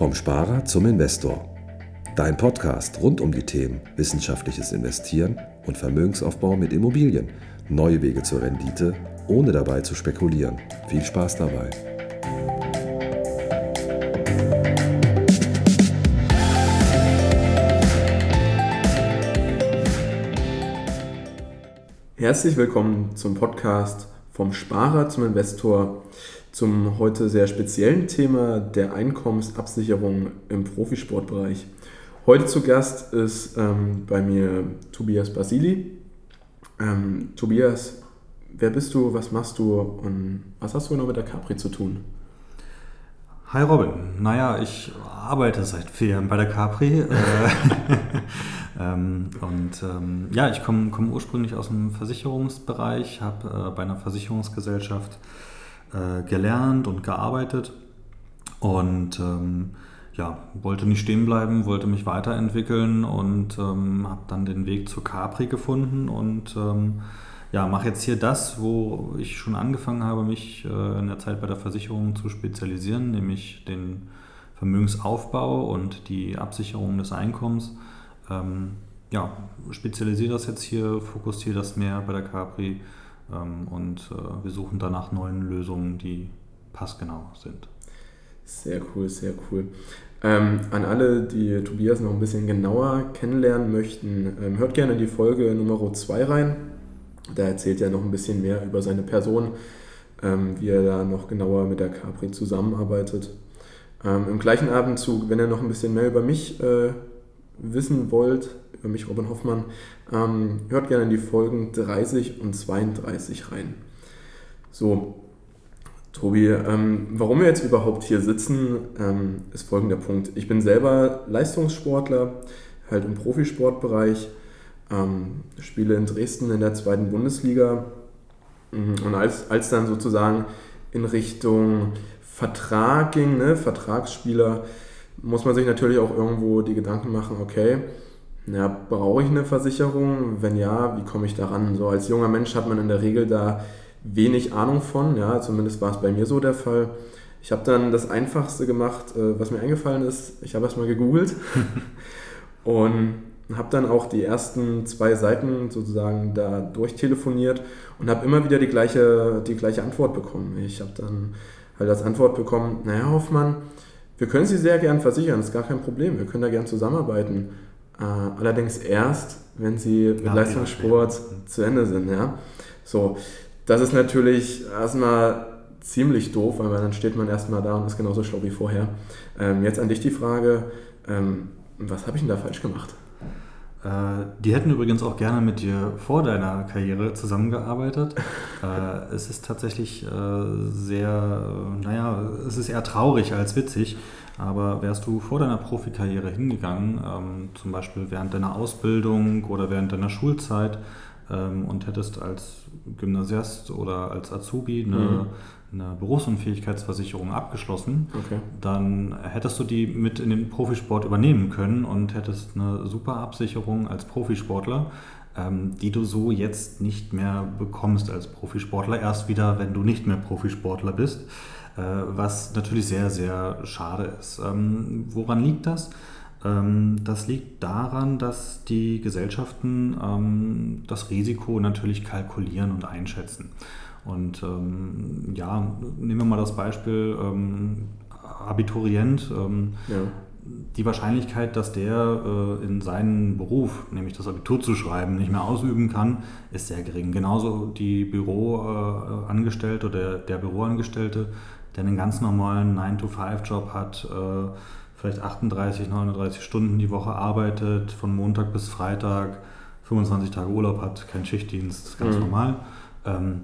Vom Sparer zum Investor. Dein Podcast rund um die Themen wissenschaftliches Investieren und Vermögensaufbau mit Immobilien. Neue Wege zur Rendite, ohne dabei zu spekulieren. Viel Spaß dabei. Herzlich willkommen zum Podcast vom Sparer zum Investor zum heute sehr speziellen Thema der Einkommensabsicherung im Profisportbereich. Heute zu Gast ist ähm, bei mir Tobias Basili. Ähm, Tobias, wer bist du, was machst du und was hast du genau mit der Capri zu tun? Hi Robin, naja, ich arbeite seit vier Jahren bei der Capri. Äh, ähm, und ähm, ja, ich komme komm ursprünglich aus dem Versicherungsbereich, habe äh, bei einer Versicherungsgesellschaft äh, gelernt und gearbeitet und ähm, ja, wollte nicht stehen bleiben, wollte mich weiterentwickeln und ähm, habe dann den Weg zur Capri gefunden und ähm, ja, mache jetzt hier das, wo ich schon angefangen habe, mich äh, in der Zeit bei der Versicherung zu spezialisieren, nämlich den Vermögensaufbau und die Absicherung des Einkommens. Ähm, ja, spezialisiere das jetzt hier, fokussiere das mehr bei der Capri und äh, wir suchen danach neuen Lösungen, die passgenau sind. Sehr cool, sehr cool. Ähm, an alle, die Tobias noch ein bisschen genauer kennenlernen möchten, ähm, hört gerne in die Folge Nummer 2 rein. Da erzählt er noch ein bisschen mehr über seine Person, ähm, wie er da noch genauer mit der Capri zusammenarbeitet. Ähm, Im gleichen Abendzug, wenn ihr noch ein bisschen mehr über mich äh, wissen wollt, über mich Robin Hoffmann, ähm, hört gerne in die Folgen 30 und 32 rein. So, Tobi, ähm, warum wir jetzt überhaupt hier sitzen, ähm, ist folgender Punkt. Ich bin selber Leistungssportler, halt im Profisportbereich, ähm, spiele in Dresden in der zweiten Bundesliga mhm, und als, als dann sozusagen in Richtung Vertrag ging, ne, Vertragsspieler, muss man sich natürlich auch irgendwo die Gedanken machen, okay, ja, brauche ich eine Versicherung? Wenn ja, wie komme ich daran? So als junger Mensch hat man in der Regel da wenig Ahnung von, ja, zumindest war es bei mir so der Fall. Ich habe dann das Einfachste gemacht, äh, was mir eingefallen ist. Ich habe erstmal gegoogelt und habe dann auch die ersten zwei Seiten sozusagen da durchtelefoniert und habe immer wieder die gleiche, die gleiche Antwort bekommen. Ich habe dann halt als Antwort bekommen, naja Hoffmann, wir können Sie sehr gern versichern, ist gar kein Problem, wir können da gern zusammenarbeiten. Äh, allerdings erst, wenn Sie mit ja, Leistungssport ja. zu Ende sind. Ja? So, das ist natürlich erstmal ziemlich doof, weil dann steht man erstmal da und ist genauso schlau wie vorher. Ähm, jetzt an dich die Frage, ähm, was habe ich denn da falsch gemacht? Äh, die hätten übrigens auch gerne mit dir vor deiner Karriere zusammengearbeitet. äh, es ist tatsächlich äh, sehr, naja, es ist eher traurig als witzig. Aber wärst du vor deiner Profikarriere hingegangen, ähm, zum Beispiel während deiner Ausbildung oder während deiner Schulzeit ähm, und hättest als Gymnasiast oder als Azubi eine, mhm. eine Berufsunfähigkeitsversicherung abgeschlossen, okay. dann hättest du die mit in den Profisport übernehmen können und hättest eine super Absicherung als Profisportler ähm, die du so jetzt nicht mehr bekommst als Profisportler, erst wieder, wenn du nicht mehr Profisportler bist. Äh, was natürlich sehr, sehr schade ist. Ähm, woran liegt das? Ähm, das liegt daran, dass die Gesellschaften ähm, das Risiko natürlich kalkulieren und einschätzen. Und ja, nehmen wir mal das Beispiel Abiturient. Ja die Wahrscheinlichkeit, dass der äh, in seinen Beruf, nämlich das Abitur zu schreiben, nicht mehr ausüben kann, ist sehr gering. Genauso die Büroangestellte äh, oder der Büroangestellte der einen ganz normalen 9-to-5-Job hat, äh, vielleicht 38, 39 Stunden die Woche arbeitet, von Montag bis Freitag 25 Tage Urlaub hat, kein Schichtdienst, ganz mhm. normal. Ähm,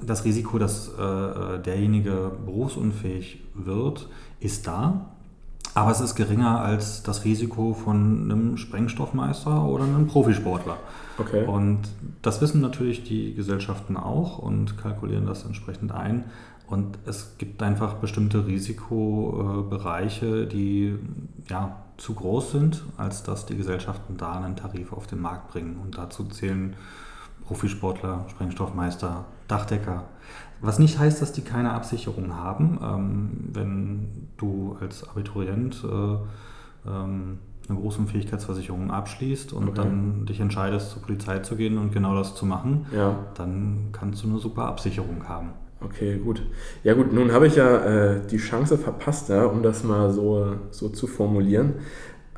das Risiko, dass äh, derjenige berufsunfähig wird, ist da, aber es ist geringer als das Risiko von einem Sprengstoffmeister oder einem Profisportler. Okay. Und das wissen natürlich die Gesellschaften auch und kalkulieren das entsprechend ein. Und es gibt einfach bestimmte Risikobereiche, die ja, zu groß sind, als dass die Gesellschaften da einen Tarif auf den Markt bringen. Und dazu zählen Profisportler, Sprengstoffmeister, Dachdecker. Was nicht heißt, dass die keine Absicherung haben. Ähm, wenn du als Abiturient äh, ähm, eine Berufsunfähigkeitsversicherung abschließt und okay. dann dich entscheidest, zur Polizei zu gehen und genau das zu machen, ja. dann kannst du eine super Absicherung haben. Okay, gut. Ja gut, nun habe ich ja äh, die Chance verpasst, ja, um das mal so, so zu formulieren.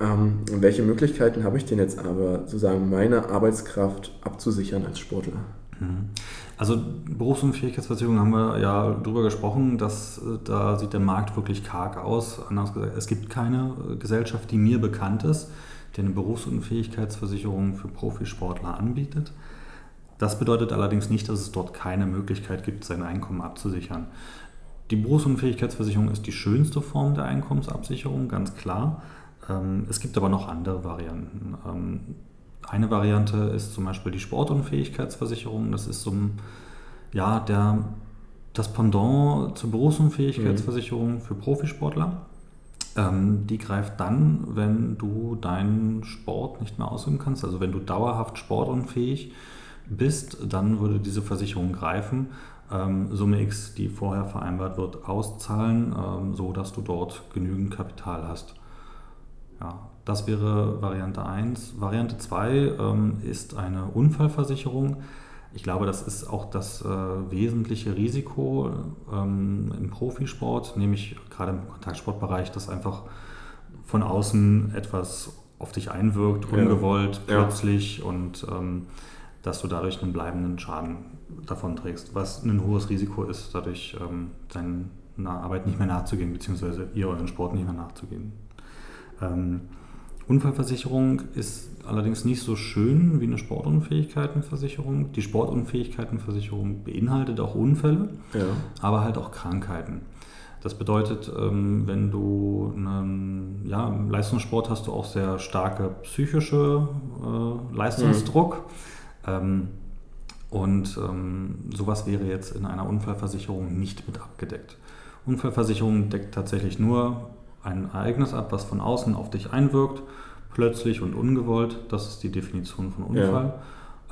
Ähm, welche Möglichkeiten habe ich denn jetzt aber, sozusagen meine Arbeitskraft abzusichern als Sportler? Mhm. Also Berufsunfähigkeitsversicherung haben wir ja drüber gesprochen, dass äh, da sieht der Markt wirklich karg aus. Anders gesagt, es gibt keine äh, Gesellschaft, die mir bekannt ist, die eine Berufsunfähigkeitsversicherung für Profisportler anbietet. Das bedeutet allerdings nicht, dass es dort keine Möglichkeit gibt, sein Einkommen abzusichern. Die Berufsunfähigkeitsversicherung ist die schönste Form der Einkommensabsicherung, ganz klar. Ähm, es gibt aber noch andere Varianten. Ähm, eine Variante ist zum Beispiel die Sportunfähigkeitsversicherung. Das ist so ein, ja, der, das Pendant zur Berufsunfähigkeitsversicherung für Profisportler. Ähm, die greift dann, wenn du deinen Sport nicht mehr ausüben kannst, also wenn du dauerhaft sportunfähig bist, dann würde diese Versicherung greifen. Ähm, Summe X, die vorher vereinbart wird, auszahlen, ähm, so dass du dort genügend Kapital hast. Ja, das wäre Variante 1. Variante 2 ähm, ist eine Unfallversicherung. Ich glaube, das ist auch das äh, wesentliche Risiko ähm, im Profisport, nämlich gerade im Kontaktsportbereich, dass einfach von außen etwas auf dich einwirkt, ungewollt, ja. plötzlich ja. und ähm, dass du dadurch einen bleibenden Schaden davon trägst, was ein hohes Risiko ist, dadurch ähm, deiner Arbeit nicht mehr nachzugehen, beziehungsweise ihr euren Sport nicht mehr nachzugehen. Ähm, Unfallversicherung ist allerdings nicht so schön wie eine Sportunfähigkeitenversicherung. Die Sportunfähigkeitenversicherung beinhaltet auch Unfälle, ja. aber halt auch Krankheiten. Das bedeutet, ähm, wenn du einen, ja, im Leistungssport hast du auch sehr starke psychische äh, Leistungsdruck. Mhm. Ähm, und ähm, sowas wäre jetzt in einer Unfallversicherung nicht mit abgedeckt. Unfallversicherung deckt tatsächlich nur ein Ereignis ab, was von außen auf dich einwirkt, plötzlich und ungewollt. Das ist die Definition von Unfall.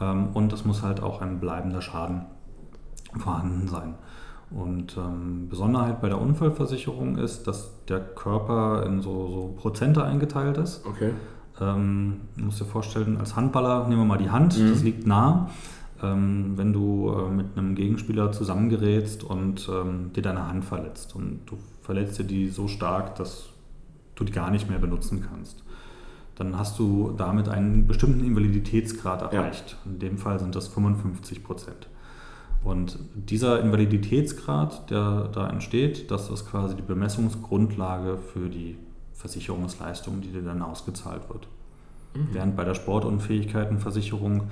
Ja. Ähm, und es muss halt auch ein bleibender Schaden vorhanden sein. Und ähm, Besonderheit bei der Unfallversicherung ist, dass der Körper in so, so Prozente eingeteilt ist. Okay. Ähm, du musst dir vorstellen, als Handballer nehmen wir mal die Hand, mhm. das liegt nah. Ähm, wenn du äh, mit einem Gegenspieler zusammengerätst und ähm, dir deine Hand verletzt und du verletzt dir die so stark, dass du die gar nicht mehr benutzen kannst. Dann hast du damit einen bestimmten Invaliditätsgrad erreicht. Ja. In dem Fall sind das 55 Prozent. Und dieser Invaliditätsgrad, der da entsteht, das ist quasi die Bemessungsgrundlage für die Versicherungsleistung, die dir dann ausgezahlt wird. Mhm. Während bei der Sportunfähigkeitenversicherung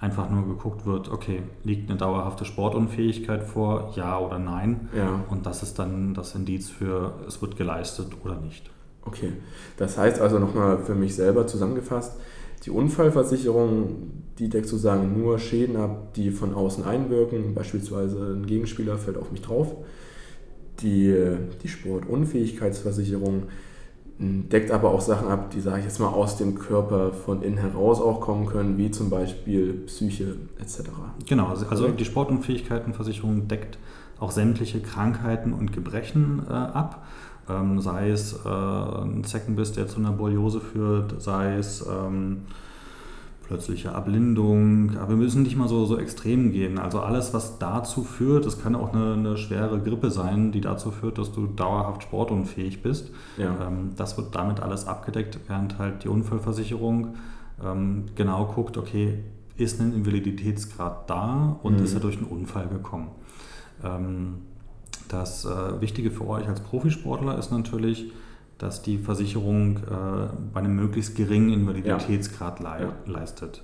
einfach nur geguckt wird, okay, liegt eine dauerhafte Sportunfähigkeit vor, ja oder nein. Ja. Und das ist dann das Indiz für, es wird geleistet oder nicht. Okay, das heißt also nochmal für mich selber zusammengefasst, die Unfallversicherung, die deckt sozusagen nur Schäden ab, die von außen einwirken, beispielsweise ein Gegenspieler fällt auf mich drauf. Die, die Sportunfähigkeitsversicherung deckt aber auch Sachen ab, die, sage ich jetzt mal, aus dem Körper von innen heraus auch kommen können, wie zum Beispiel Psyche etc. Genau, also, also die Sportunfähigkeitenversicherung deckt auch sämtliche Krankheiten und Gebrechen äh, ab. Ähm, sei es äh, ein Zeckenbiss, der zu einer Borreliose führt, sei es ähm, plötzliche Erblindung. Aber wir müssen nicht mal so, so extrem gehen. Also alles, was dazu führt, das kann auch eine, eine schwere Grippe sein, die dazu führt, dass du dauerhaft sportunfähig bist. Ja. Ähm, das wird damit alles abgedeckt, während halt die Unfallversicherung ähm, genau guckt, okay, ist ein Invaliditätsgrad da und mhm. ist er durch einen Unfall gekommen. Ähm, das äh, Wichtige für euch als Profisportler ist natürlich, dass die Versicherung äh, bei einem möglichst geringen Invaliditätsgrad ja. le leistet.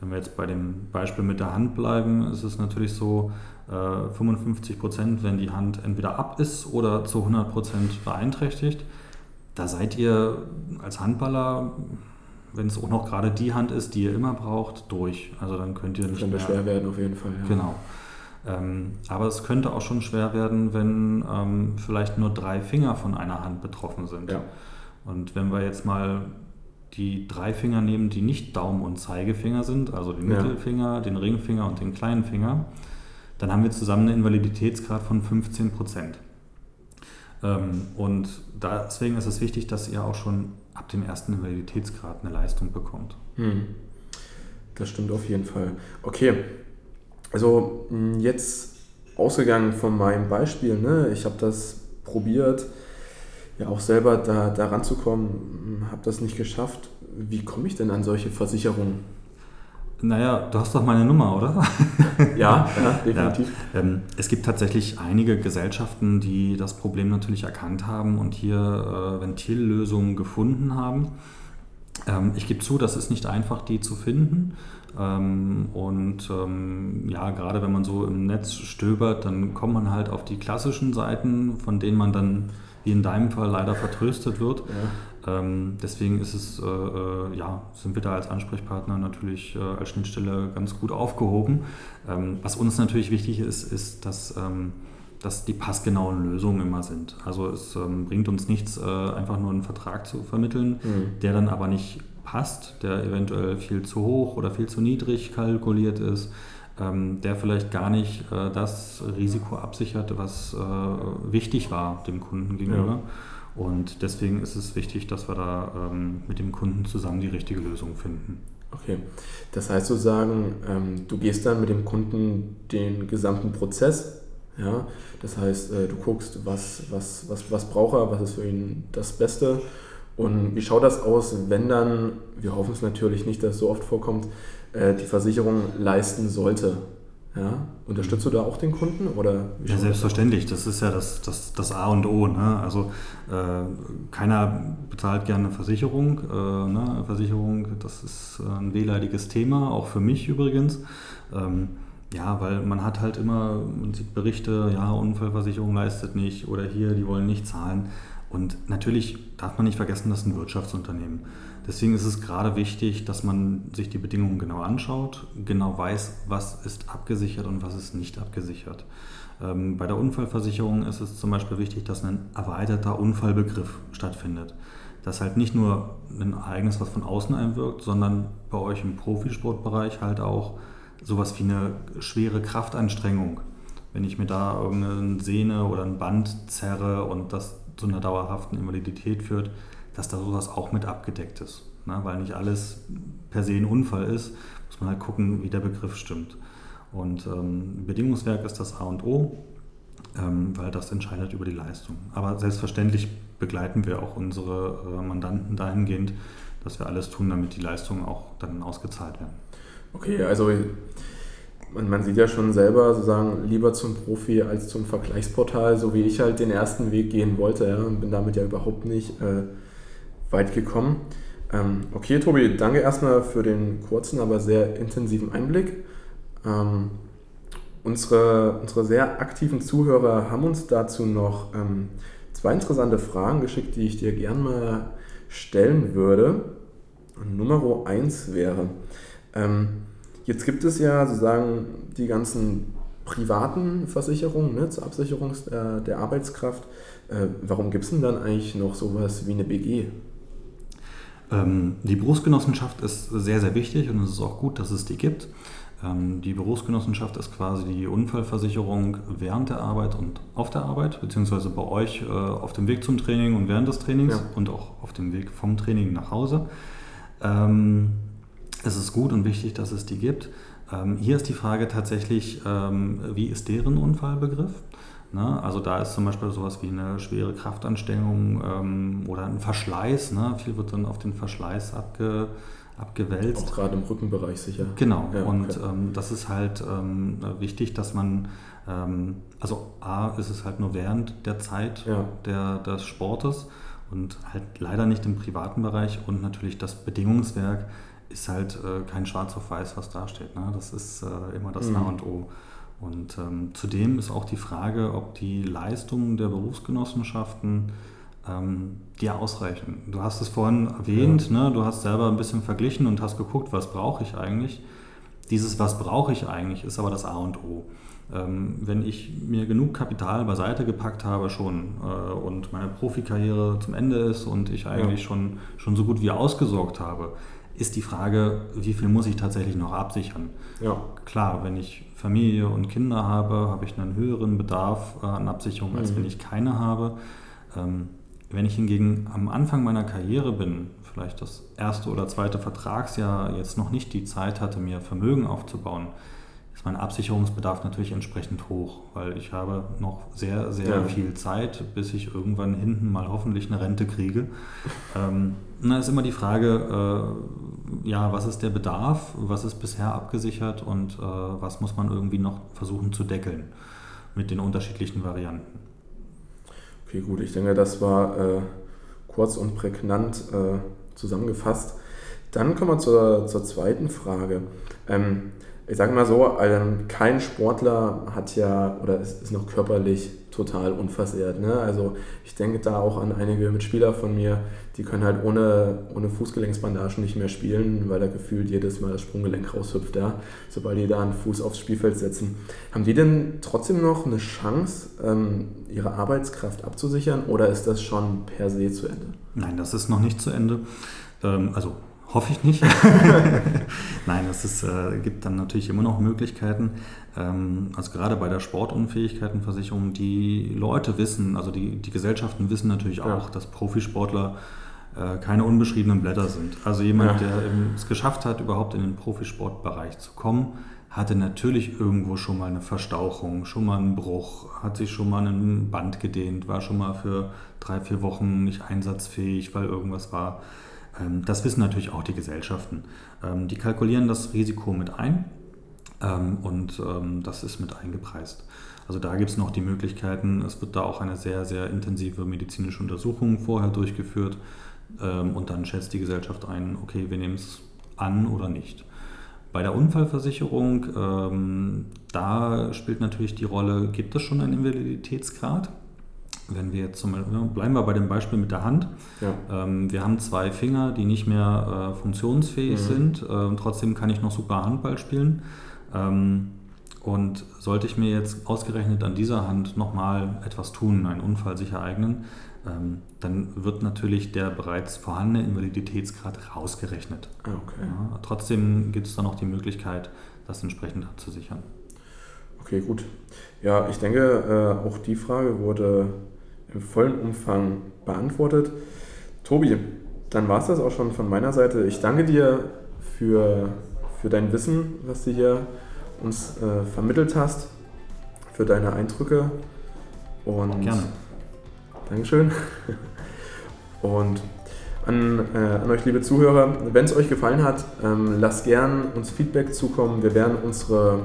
Wenn wir jetzt bei dem Beispiel mit der Hand bleiben, ist es natürlich so, äh, 55 Prozent, wenn die Hand entweder ab ist oder zu 100 Prozent beeinträchtigt. Da seid ihr als Handballer, wenn es auch noch gerade die Hand ist, die ihr immer braucht, durch. Also dann könnt ihr nicht Kann mehr... schwer werden auf jeden Fall. Ja. Genau. Ähm, aber es könnte auch schon schwer werden, wenn ähm, vielleicht nur drei Finger von einer Hand betroffen sind. Ja. Und wenn wir jetzt mal die drei Finger nehmen, die nicht Daumen und Zeigefinger sind, also den Ja. Mittelfinger, den Ringfinger und den kleinen Finger, dann haben wir zusammen einen Invaliditätsgrad von 15 Prozent. Ähm, und deswegen ist es wichtig, dass ihr auch schon ab dem ersten Invaliditätsgrad eine Leistung bekommt. Hm. Das stimmt auf jeden Fall. Okay, also jetzt ausgegangen von meinem Beispiel, ne? ich habe das probiert, ja auch selber da, da ranzukommen, habe das nicht geschafft. Wie komme ich denn an solche Versicherungen? Naja, du hast doch meine Nummer, oder? Ja, ja definitiv. Ja, ähm, es gibt tatsächlich einige Gesellschaften, die das Problem natürlich erkannt haben und hier äh, Ventillösungen gefunden haben. Ähm, ich gebe zu, das ist nicht einfach, die zu finden. Ähm, und ähm, ja, gerade wenn man so im Netz stöbert, dann kommt man halt auf die klassischen Seiten, von denen man dann, wie in deinem Fall, leider vertröstet wird. Ja. Deswegen ist es, äh, äh, ja, sind wir da als Ansprechpartner natürlich äh, als Schnittstelle ganz gut aufgehoben. Was uns natürlich wichtig ist, ist, dass, dass die passgenauen Lösungen immer sind. Also es ähm, bringt uns nichts, äh, einfach nur einen Vertrag zu vermitteln, Mhm. der dann aber nicht passt, der eventuell viel zu hoch oder viel zu niedrig kalkuliert ist, ähm, der vielleicht gar nicht äh, das Risiko absichert, was äh, wichtig war dem Kunden gegenüber. Und deswegen ist es wichtig, dass wir da ähm, mit dem Kunden zusammen die richtige Lösung finden. Okay, das heißt sozusagen, ähm, du gehst dann mit dem Kunden den gesamten Prozess, ja, das heißt, äh, du guckst, was, was, was, was braucht er, was ist für ihn das Beste und wie schaut das aus, wenn dann, wir hoffen es natürlich nicht, dass es so oft vorkommt, äh, die Versicherung leisten sollte. Ja? Unterstützt du da auch den Kunden? Oder Ja, selbstverständlich. Das ist ja das, das, das A und O. Ne? Also äh, keiner bezahlt gerne eine Versicherung. Äh, ne? Versicherung, das ist äh, ein wehleidiges Thema, auch für mich übrigens. Ähm, ja, weil man hat halt immer, man sieht Berichte, ja, Unfallversicherung leistet nicht oder hier, die wollen nicht zahlen. Und natürlich darf man nicht vergessen, das ist ein Wirtschaftsunternehmen. Deswegen ist es gerade wichtig, dass man sich die Bedingungen genau anschaut, genau weiß, was ist abgesichert und was ist nicht abgesichert. Ähm, bei der Unfallversicherung ist es zum Beispiel wichtig, dass ein erweiterter Unfallbegriff stattfindet. Dass halt nicht nur ein Ereignis, was von außen einwirkt, sondern bei euch im Profisportbereich halt auch sowas wie eine schwere Kraftanstrengung. Wenn ich mir da irgendeine Sehne oder ein Band zerre und das zu einer dauerhaften Invalidität führt, dass da sowas auch mit abgedeckt ist. Ne? Weil nicht alles per se ein Unfall ist, muss man halt gucken, wie der Begriff stimmt. Und ähm, Bedingungswerk ist das A und O, ähm, weil das entscheidet über die Leistung. Aber selbstverständlich begleiten wir auch unsere äh, Mandanten dahingehend, dass wir alles tun, damit die Leistungen auch dann ausgezahlt werden. Okay, also man, man sieht ja schon selber sozusagen lieber zum Profi als zum Vergleichsportal, so wie ich halt den ersten Weg gehen wollte ja, und bin damit ja überhaupt nicht äh, weit gekommen. Ähm, okay, Tobi, danke erstmal für den kurzen, aber sehr intensiven Einblick. Ähm, unsere, unsere sehr aktiven Zuhörer haben uns dazu noch ähm, zwei interessante Fragen geschickt, die ich dir gern mal stellen würde. Und Nummer eins wäre, ähm, jetzt gibt es ja sozusagen die ganzen privaten Versicherungen ne, zur Absicherung der, der Arbeitskraft. Äh, warum gibt es denn dann eigentlich noch sowas wie eine BG? Ähm, die Berufsgenossenschaft ist sehr, sehr wichtig und es ist auch gut, dass es die gibt. Ähm, die Berufsgenossenschaft ist quasi die Unfallversicherung während der Arbeit und auf der Arbeit, beziehungsweise bei euch äh, auf dem Weg zum Training und während des Trainings Ja. und auch auf dem Weg vom Training nach Hause. Ähm, es ist gut und wichtig, dass es die gibt. Ähm, hier ist die Frage tatsächlich, ähm, wie ist deren Unfallbegriff? Ne? Also da ist zum Beispiel sowas wie eine schwere Kraftanstrengung ähm, oder ein Verschleiß. Ne? Viel wird dann auf den Verschleiß abge, abgewälzt. Auch gerade im Rückenbereich sicher. Genau, Ja, und okay. ähm, das ist halt ähm, wichtig, dass man, ähm, also A, ist es halt nur während der Zeit Ja. der, des Sportes und halt leider nicht im privaten Bereich und natürlich das Bedingungswerk ist halt äh, kein Schwarz auf Weiß, was da steht. Ne? Das ist äh, immer das Mhm. A und O. Und ähm, zudem ist auch die Frage, ob die Leistungen der Berufsgenossenschaften ähm, dir ausreichen. Du hast es vorhin erwähnt, ne? du hast selber ein bisschen verglichen und hast geguckt, was brauche ich eigentlich. Dieses, was brauche ich eigentlich, ist aber das A und O. Ähm, wenn ich mir genug Kapital beiseite gepackt habe schon äh, und meine Profikarriere zum Ende ist und ich eigentlich ja. schon, schon so gut wie ausgesorgt habe, ist die Frage, wie viel muss ich tatsächlich noch absichern? Ja. Klar, wenn ich Familie und Kinder habe, habe ich einen höheren Bedarf äh, an Absicherung, als mhm. wenn ich keine habe. Ähm, wenn ich hingegen am Anfang meiner Karriere bin, vielleicht das erste oder zweite Vertragsjahr jetzt noch nicht die Zeit hatte, mir Vermögen aufzubauen, ist mein Absicherungsbedarf natürlich entsprechend hoch, weil ich habe noch sehr, sehr ja. viel Zeit, bis ich irgendwann hinten mal hoffentlich eine Rente kriege. Ähm, da ist immer die Frage, äh, ja, was ist der Bedarf, was ist bisher abgesichert und äh, was muss man irgendwie noch versuchen zu deckeln mit den unterschiedlichen Varianten. Okay, gut, ich denke, das war äh, kurz und prägnant äh, zusammengefasst. Dann kommen wir zur, zur zweiten Frage. Ähm, ich sage mal so, also kein Sportler hat ja oder ist, ist noch körperlich total unversehrt. Ne? Also ich denke da auch an einige Mitspieler von mir, die können halt ohne, ohne Fußgelenksbandagen nicht mehr spielen, weil da gefühlt jedes Mal das Sprunggelenk raushüpft, ja? sobald die da einen Fuß aufs Spielfeld setzen. Haben die denn trotzdem noch eine Chance, ähm, ihre Arbeitskraft abzusichern oder ist das schon per se zu Ende? Nein, das ist noch nicht zu Ende. Ähm, also Hoffe ich nicht. Nein, es äh, gibt dann natürlich immer noch Möglichkeiten. Ähm, also gerade bei der Sportunfähigkeitenversicherung, die Leute wissen, also die, die Gesellschaften wissen natürlich auch, ja. dass Profisportler keine unbeschriebenen Blätter sind. Also jemand, ja. der es geschafft hat, überhaupt in den Profisportbereich zu kommen, hatte natürlich irgendwo schon mal eine Verstauchung, schon mal einen Bruch, hat sich schon mal ein Band gedehnt, war schon mal für drei, vier Wochen nicht einsatzfähig, weil irgendwas war. Ähm, das wissen natürlich auch die Gesellschaften. Ähm, die kalkulieren das Risiko mit ein ähm, und das ist mit eingepreist. Also da gibt es noch die Möglichkeiten, es wird da auch eine sehr, sehr intensive medizinische Untersuchung vorher durchgeführt und dann schätzt die Gesellschaft ein, okay, wir nehmen es an oder nicht. Bei der Unfallversicherung, da spielt natürlich die Rolle, gibt es schon einen Invaliditätsgrad? Wenn wir jetzt zum Beispiel, bleiben wir bei dem Beispiel mit der Hand. Ja. Ähm, wir haben zwei Finger, die nicht mehr äh, funktionsfähig mhm. sind. Ähm, trotzdem kann ich noch super Handball spielen. Ähm, und sollte ich mir jetzt ausgerechnet an dieser Hand nochmal etwas tun, einen Unfall sich ereignen, ähm, dann wird natürlich der bereits vorhandene Invaliditätsgrad rausgerechnet. Ah, okay. Ja, trotzdem gibt es dann noch die Möglichkeit, das entsprechend abzusichern. Okay, gut. Ja, ich denke, äh, auch die Frage wurde im vollen Umfang beantwortet. Tobi, dann war es das auch schon von meiner Seite. Ich danke dir für, für dein Wissen, was du hier uns äh, vermittelt hast, für deine Eindrücke. Und Gerne. Dankeschön. Und an, äh, an, euch, liebe Zuhörer, wenn es euch gefallen hat, ähm, lasst gern uns Feedback zukommen. Wir werden unsere,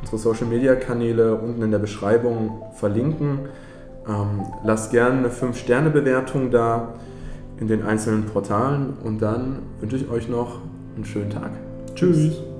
unsere Social Media Kanäle unten in der Beschreibung verlinken. Ähm, lasst gerne eine 5-Sterne-Bewertung da in den einzelnen Portalen und dann wünsche ich euch noch einen schönen Tag. Tschüss.